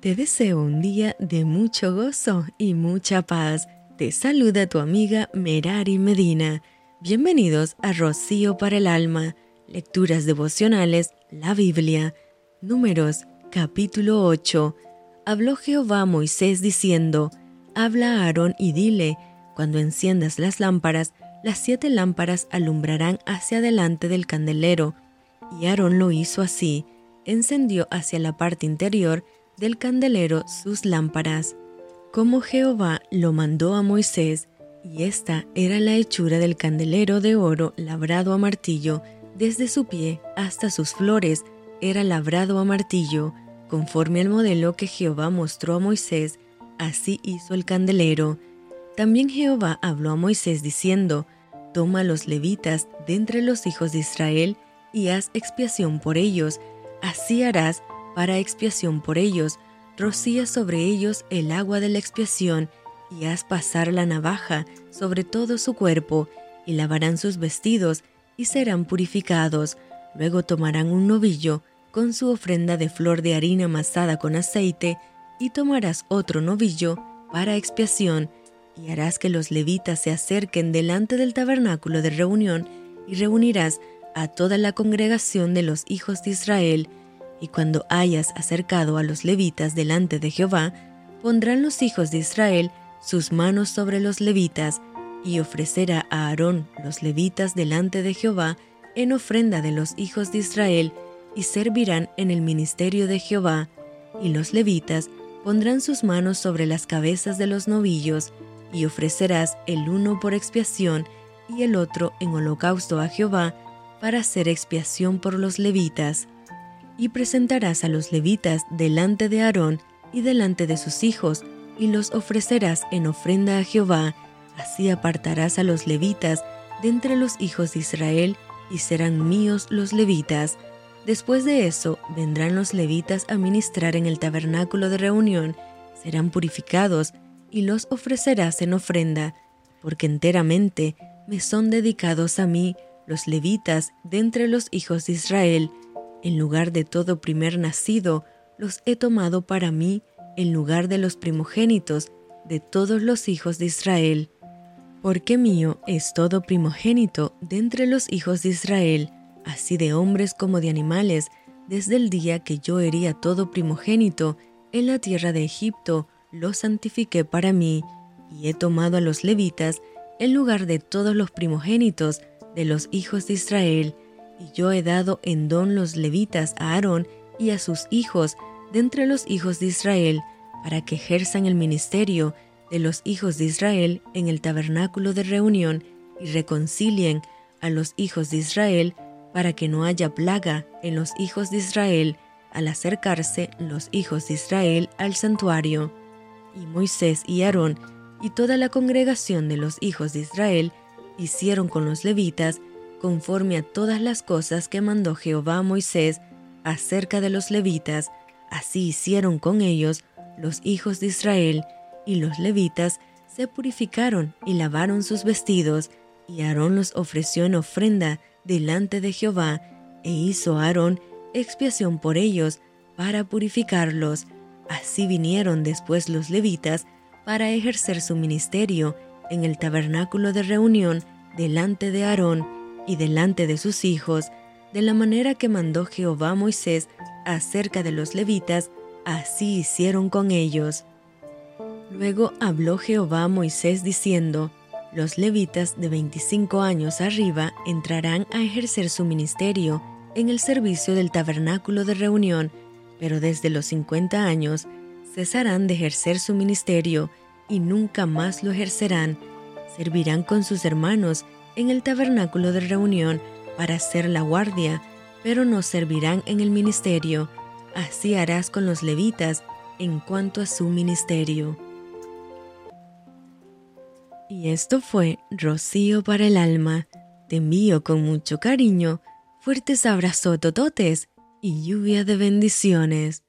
Te deseo un día de mucho gozo y mucha paz. Te saluda tu amiga Merari Medina. Bienvenidos a Rocío para el Alma, Lecturas Devocionales, la Biblia. Números, capítulo 8. Habló Jehová a Moisés diciendo, Habla a Aarón y dile, cuando enciendas las lámparas, las siete lámparas alumbrarán hacia adelante del candelero. Y Aarón lo hizo así, encendió hacia la parte interior del candelero sus lámparas, como Jehová lo mandó a Moisés, y esta era la hechura del candelero de oro labrado a martillo, desde su pie hasta sus flores era labrado a martillo, conforme al modelo que Jehová mostró a Moisés, así hizo el candelero. También Jehová habló a Moisés diciendo, Toma los levitas de entre los hijos de Israel y haz expiación por ellos, así harás para expiación por ellos, rocía sobre ellos el agua de la expiación, y haz pasar la navaja sobre todo su cuerpo, y lavarán sus vestidos, y serán purificados. Luego tomarán un novillo con su ofrenda de flor de harina amasada con aceite, y tomarás otro novillo para expiación, y harás que los levitas se acerquen delante del tabernáculo de reunión, y reunirás a toda la congregación de los hijos de Israel, y cuando hayas acercado a los levitas delante de Jehová, pondrán los hijos de Israel sus manos sobre los levitas, y ofrecerá a Aarón los levitas delante de Jehová en ofrenda de los hijos de Israel, y servirán en el ministerio de Jehová, y los levitas pondrán sus manos sobre las cabezas de los novillos, y ofrecerás el uno por expiación y el otro en holocausto a Jehová, para hacer expiación por los levitas y presentarás a los levitas delante de Aarón y delante de sus hijos, y los ofrecerás en ofrenda a Jehová. Así apartarás a los levitas de entre los hijos de Israel, y serán míos los levitas. Después de eso vendrán los levitas a ministrar en el tabernáculo de reunión, serán purificados, y los ofrecerás en ofrenda, porque enteramente me son dedicados a mí los levitas de entre los hijos de Israel, en lugar de todo primer nacido, los he tomado para mí en lugar de los primogénitos de todos los hijos de Israel. Porque mío es todo primogénito de entre los hijos de Israel, así de hombres como de animales, desde el día que yo hería todo primogénito en la tierra de Egipto, lo santifiqué para mí, y he tomado a los levitas en lugar de todos los primogénitos de los hijos de Israel, y yo he dado en don los levitas a Aarón y a sus hijos de entre los hijos de Israel, para que ejerzan el ministerio de los hijos de Israel en el tabernáculo de reunión y reconcilien a los hijos de Israel, para que no haya plaga en los hijos de Israel al acercarse los hijos de Israel al santuario. Y Moisés y Aarón y toda la congregación de los hijos de Israel hicieron con los levitas conforme a todas las cosas que mandó Jehová a Moisés acerca de los levitas, así hicieron con ellos los hijos de Israel, y los levitas se purificaron y lavaron sus vestidos, y Aarón los ofreció en ofrenda delante de Jehová, e hizo Aarón expiación por ellos para purificarlos. Así vinieron después los levitas para ejercer su ministerio en el tabernáculo de reunión delante de Aarón, y delante de sus hijos, de la manera que mandó Jehová a Moisés acerca de los levitas, así hicieron con ellos. Luego habló Jehová a Moisés diciendo, Los levitas de 25 años arriba entrarán a ejercer su ministerio en el servicio del tabernáculo de reunión, pero desde los 50 años cesarán de ejercer su ministerio y nunca más lo ejercerán. Servirán con sus hermanos en el tabernáculo de reunión para hacer la guardia, pero no servirán en el ministerio. Así harás con los levitas en cuanto a su ministerio. Y esto fue Rocío para el alma. Te envío con mucho cariño, fuertes abrazos tototes y lluvia de bendiciones.